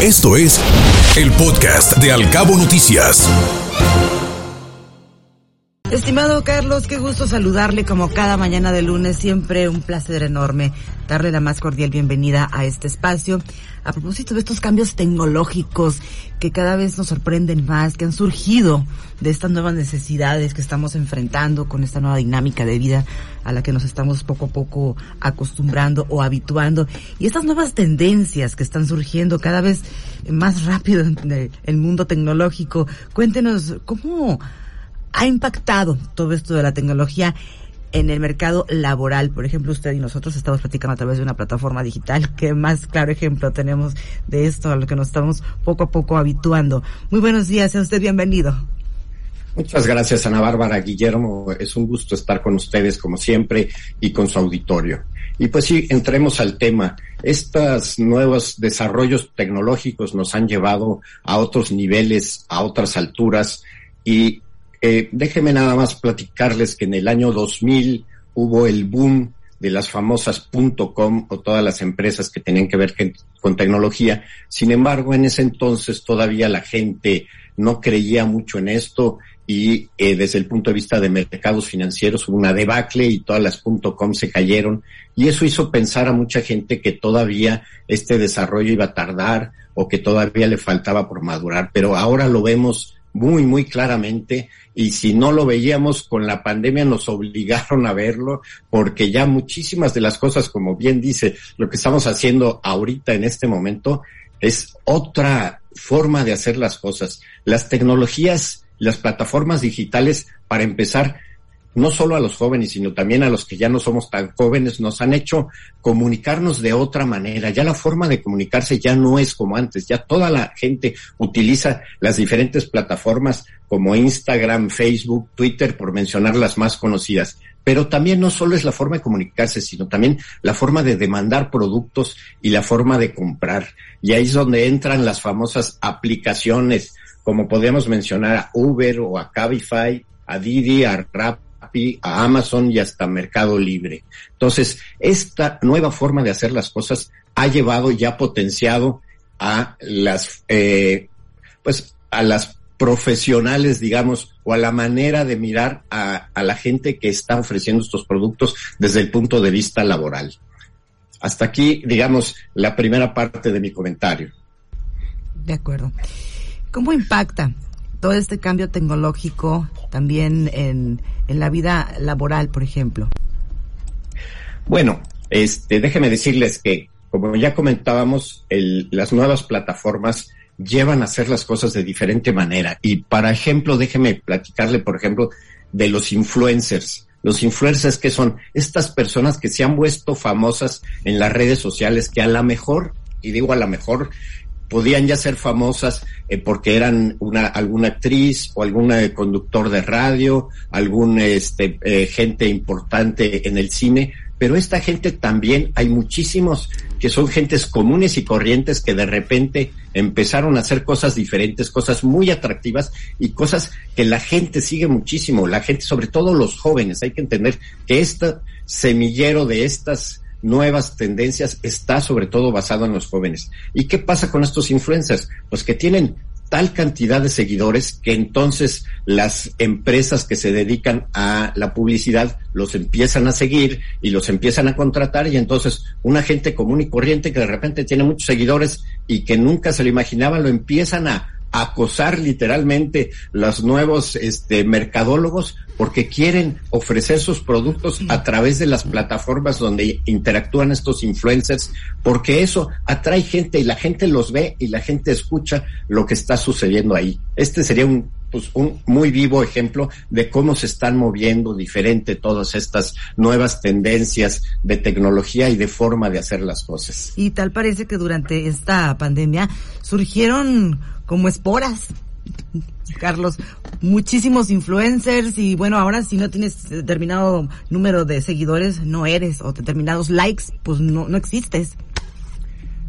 Esto es el podcast de Alcabo Noticias. Estimado Carlos, qué gusto saludarle como cada mañana de lunes, siempre un placer enorme darle la más cordial bienvenida a este espacio. A propósito de estos cambios tecnológicos que cada vez nos sorprenden más, que han surgido de estas nuevas necesidades que estamos enfrentando con esta nueva dinámica de vida a la que nos estamos poco a poco acostumbrando o habituando y estas nuevas tendencias que están surgiendo cada vez más rápido en el mundo tecnológico. Cuéntenos cómo ha impactado todo esto de la tecnología en el mercado laboral. Por ejemplo, usted y nosotros estamos platicando a través de una plataforma digital. ¿Qué más claro ejemplo tenemos de esto a lo que nos estamos poco a poco habituando? Muy buenos días, sea usted bienvenido. Muchas gracias, Ana Bárbara Guillermo. Es un gusto estar con ustedes como siempre y con su auditorio. Y pues sí, entremos al tema. Estos nuevos desarrollos tecnológicos nos han llevado a otros niveles, a otras alturas y eh, déjenme nada más platicarles que en el año 2000 hubo el boom de las famosas .com o todas las empresas que tenían que ver con tecnología. Sin embargo, en ese entonces todavía la gente no creía mucho en esto y eh, desde el punto de vista de mercados financieros hubo una debacle y todas las .com se cayeron y eso hizo pensar a mucha gente que todavía este desarrollo iba a tardar o que todavía le faltaba por madurar, pero ahora lo vemos muy, muy claramente y si no lo veíamos con la pandemia nos obligaron a verlo porque ya muchísimas de las cosas, como bien dice, lo que estamos haciendo ahorita en este momento es otra forma de hacer las cosas. Las tecnologías, las plataformas digitales, para empezar, no solo a los jóvenes, sino también a los que ya no somos tan jóvenes, nos han hecho comunicarnos de otra manera. Ya la forma de comunicarse ya no es como antes, ya toda la gente utiliza las diferentes plataformas como Instagram, Facebook, Twitter, por mencionar las más conocidas. Pero también no solo es la forma de comunicarse, sino también la forma de demandar productos y la forma de comprar. Y ahí es donde entran las famosas aplicaciones, como podemos mencionar a Uber o a Cabify, a Didi, a Rap, a Amazon y hasta Mercado Libre. Entonces, esta nueva forma de hacer las cosas ha llevado y ha potenciado a las, eh, pues, a las profesionales, digamos, o a la manera de mirar a, a la gente que está ofreciendo estos productos desde el punto de vista laboral. Hasta aquí, digamos, la primera parte de mi comentario. De acuerdo. ¿Cómo impacta todo este cambio tecnológico también en, en la vida laboral, por ejemplo? Bueno, este, déjeme decirles que, como ya comentábamos, el, las nuevas plataformas llevan a hacer las cosas de diferente manera. Y para ejemplo, déjeme platicarle, por ejemplo, de los influencers. Los influencers que son estas personas que se han vuelto famosas en las redes sociales, que a la mejor, y digo a la mejor, podían ya ser famosas eh, porque eran una alguna actriz o algún eh, conductor de radio, algún este eh, gente importante en el cine, pero esta gente también hay muchísimos que son gentes comunes y corrientes que de repente empezaron a hacer cosas diferentes, cosas muy atractivas y cosas que la gente sigue muchísimo, la gente, sobre todo los jóvenes, hay que entender que este semillero de estas nuevas tendencias está sobre todo basado en los jóvenes. ¿Y qué pasa con estos influencers? Pues que tienen tal cantidad de seguidores que entonces las empresas que se dedican a la publicidad los empiezan a seguir y los empiezan a contratar y entonces una gente común y corriente que de repente tiene muchos seguidores y que nunca se lo imaginaba lo empiezan a acosar literalmente los nuevos este, mercadólogos porque quieren ofrecer sus productos a través de las plataformas donde interactúan estos influencers, porque eso atrae gente y la gente los ve y la gente escucha lo que está sucediendo ahí. Este sería un, pues, un muy vivo ejemplo de cómo se están moviendo diferente todas estas nuevas tendencias de tecnología y de forma de hacer las cosas. Y tal parece que durante esta pandemia surgieron como esporas Carlos, muchísimos influencers y bueno, ahora si no tienes determinado número de seguidores, no eres, o determinados likes, pues no, no existes.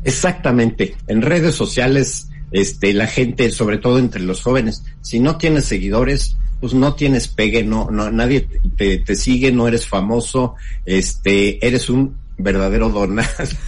Exactamente. En redes sociales, este, la gente, sobre todo entre los jóvenes, si no tienes seguidores, pues no tienes pegue, no, no, nadie te, te sigue, no eres famoso, este, eres un verdadero don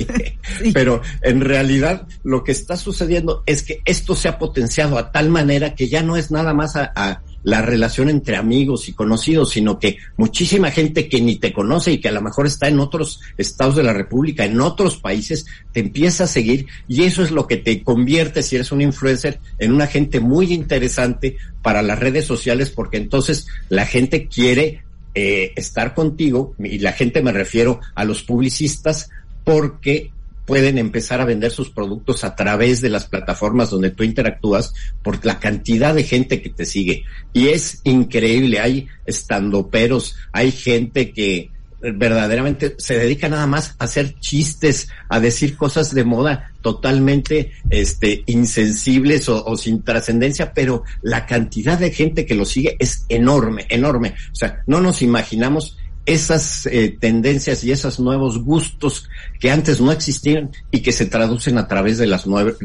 Pero en realidad lo que está sucediendo es que esto se ha potenciado a tal manera que ya no es nada más a la relación entre amigos y conocidos, sino que muchísima gente que ni te conoce y que a lo mejor está en otros estados de la República, en otros países, te empieza a seguir y eso es lo que te convierte, si eres un influencer, en una gente muy interesante para las redes sociales, porque entonces la gente quiere eh, estar contigo, y la gente me refiero a los publicistas, porque pueden empezar a vender sus productos a través de las plataformas donde tú interactúas por la cantidad de gente que te sigue. Y es increíble, hay estandoperos, hay gente que verdaderamente se dedica nada más a hacer chistes, a decir cosas de moda totalmente este insensibles o, sin trascendencia, pero la cantidad de gente que lo sigue es enorme, enorme. O sea, no nos imaginamos esas eh, tendencias y esos nuevos gustos que antes no existían y que se traducen a través de las nueve,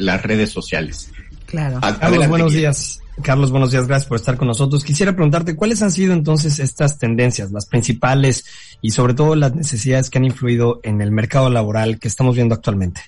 las redes sociales. Claro. Carlos, buenos días. Carlos, buenos días. Gracias por estar con nosotros. Quisiera preguntarte cuáles han sido entonces estas tendencias, las principales y sobre todo las necesidades que han influido en el mercado laboral que estamos viendo actualmente.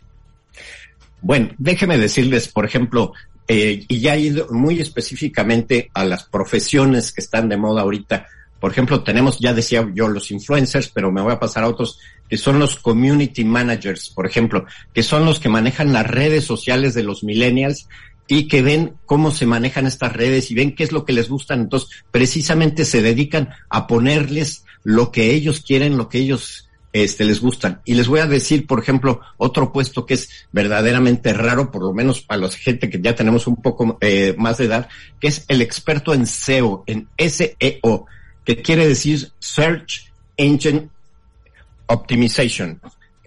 Bueno, déjeme decirles, por ejemplo, eh, y ya he ido muy específicamente a las profesiones que están de moda ahorita, por ejemplo, tenemos, ya decía yo, los influencers, pero me voy a pasar a otros, que son los community managers, por ejemplo, que son los que manejan las redes sociales de los millennials y que ven cómo se manejan estas redes y ven qué es lo que les gustan. Entonces, precisamente se dedican a ponerles lo que ellos quieren, lo que ellos este, les gustan. Y les voy a decir, por ejemplo, otro puesto que es verdaderamente raro, por lo menos para la gente que ya tenemos un poco eh, más de edad, que es el experto en SEO, en SEO que quiere decir Search Engine Optimization.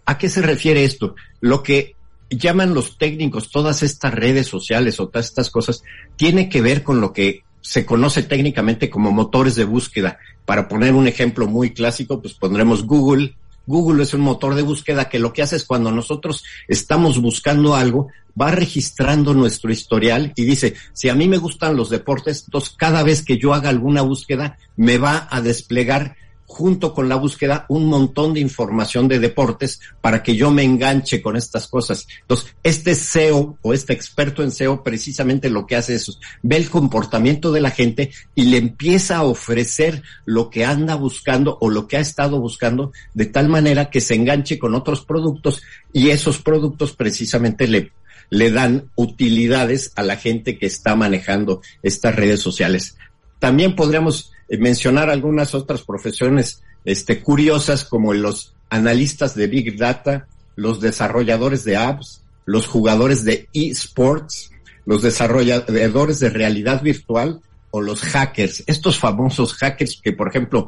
¿A qué se refiere esto? Lo que llaman los técnicos todas estas redes sociales o todas estas cosas tiene que ver con lo que se conoce técnicamente como motores de búsqueda. Para poner un ejemplo muy clásico, pues pondremos Google, Google es un motor de búsqueda que lo que hace es cuando nosotros estamos buscando algo, va registrando nuestro historial y dice, si a mí me gustan los deportes, entonces cada vez que yo haga alguna búsqueda, me va a desplegar junto con la búsqueda un montón de información de deportes para que yo me enganche con estas cosas. Entonces, este SEO o este experto en SEO precisamente lo que hace es ve el comportamiento de la gente y le empieza a ofrecer lo que anda buscando o lo que ha estado buscando de tal manera que se enganche con otros productos y esos productos precisamente le le dan utilidades a la gente que está manejando estas redes sociales. También podríamos mencionar algunas otras profesiones este, curiosas como los analistas de Big Data, los desarrolladores de apps, los jugadores de esports, los desarrolladores de realidad virtual o los hackers, estos famosos hackers que, por ejemplo,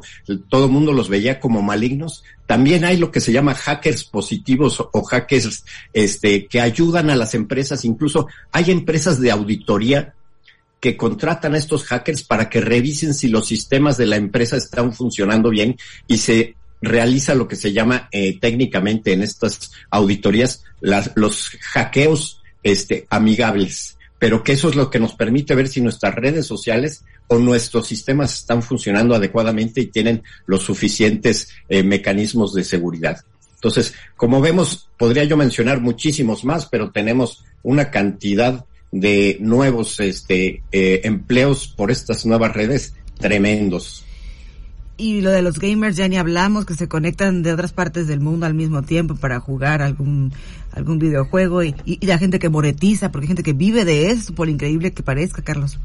todo el mundo los veía como malignos, también hay lo que se llama hackers positivos o hackers este, que ayudan a las empresas, incluso hay empresas de auditoría que contratan a estos hackers para que revisen si los sistemas de la empresa están funcionando bien y se realiza lo que se llama eh, técnicamente en estas auditorías los hackeos este, amigables. Pero que eso es lo que nos permite ver si nuestras redes sociales o nuestros sistemas están funcionando adecuadamente y tienen los suficientes eh, mecanismos de seguridad. Entonces, como vemos, podría yo mencionar muchísimos más, pero tenemos una cantidad de nuevos este, eh, empleos por estas nuevas redes tremendos. Y lo de los gamers ya ni hablamos, que se conectan de otras partes del mundo al mismo tiempo para jugar algún, algún videojuego y, y, la gente que monetiza, porque hay gente que vive de eso, por increíble que parezca, Carlos.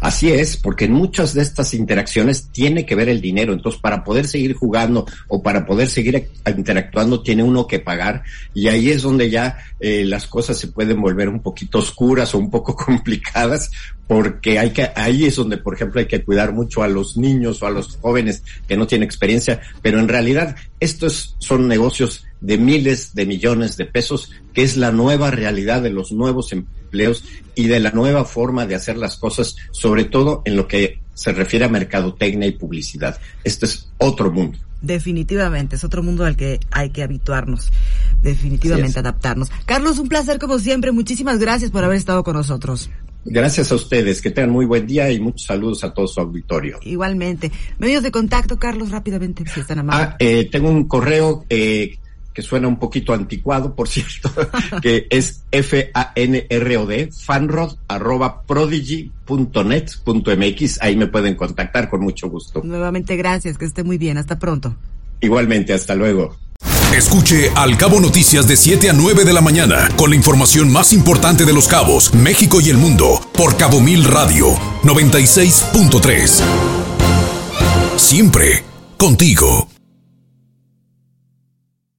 Así es, porque en muchas de estas interacciones tiene que ver el dinero. Entonces, para poder seguir jugando o para poder seguir interactuando, tiene uno que pagar. Y ahí es donde ya eh, las cosas se pueden volver un poquito oscuras o un poco complicadas, porque hay que, ahí es donde, por ejemplo, hay que cuidar mucho a los niños o a los jóvenes que no tienen experiencia. Pero en realidad, estos son negocios de miles de millones de pesos, que es la nueva realidad de los nuevos empleos y de la nueva forma de hacer las cosas, sobre todo en lo que se refiere a mercadotecnia y publicidad. Este es otro mundo. Definitivamente, es otro mundo al que hay que habituarnos, definitivamente adaptarnos. Carlos, un placer como siempre, muchísimas gracias por haber estado con nosotros. Gracias a ustedes, que tengan muy buen día y muchos saludos a todo su auditorio. Igualmente. Medios de contacto, Carlos, rápidamente, si están amables. Ah, eh, tengo un correo eh, que suena un poquito anticuado, por cierto, que es F-A-N-R-O-D, fanrod, arroba prodigy.net.mx. Ahí me pueden contactar con mucho gusto. Nuevamente, gracias, que esté muy bien. Hasta pronto. Igualmente, hasta luego. Escuche Al Cabo Noticias de 7 a 9 de la mañana con la información más importante de los cabos, México y el mundo por Cabo Mil Radio 96.3. Siempre contigo.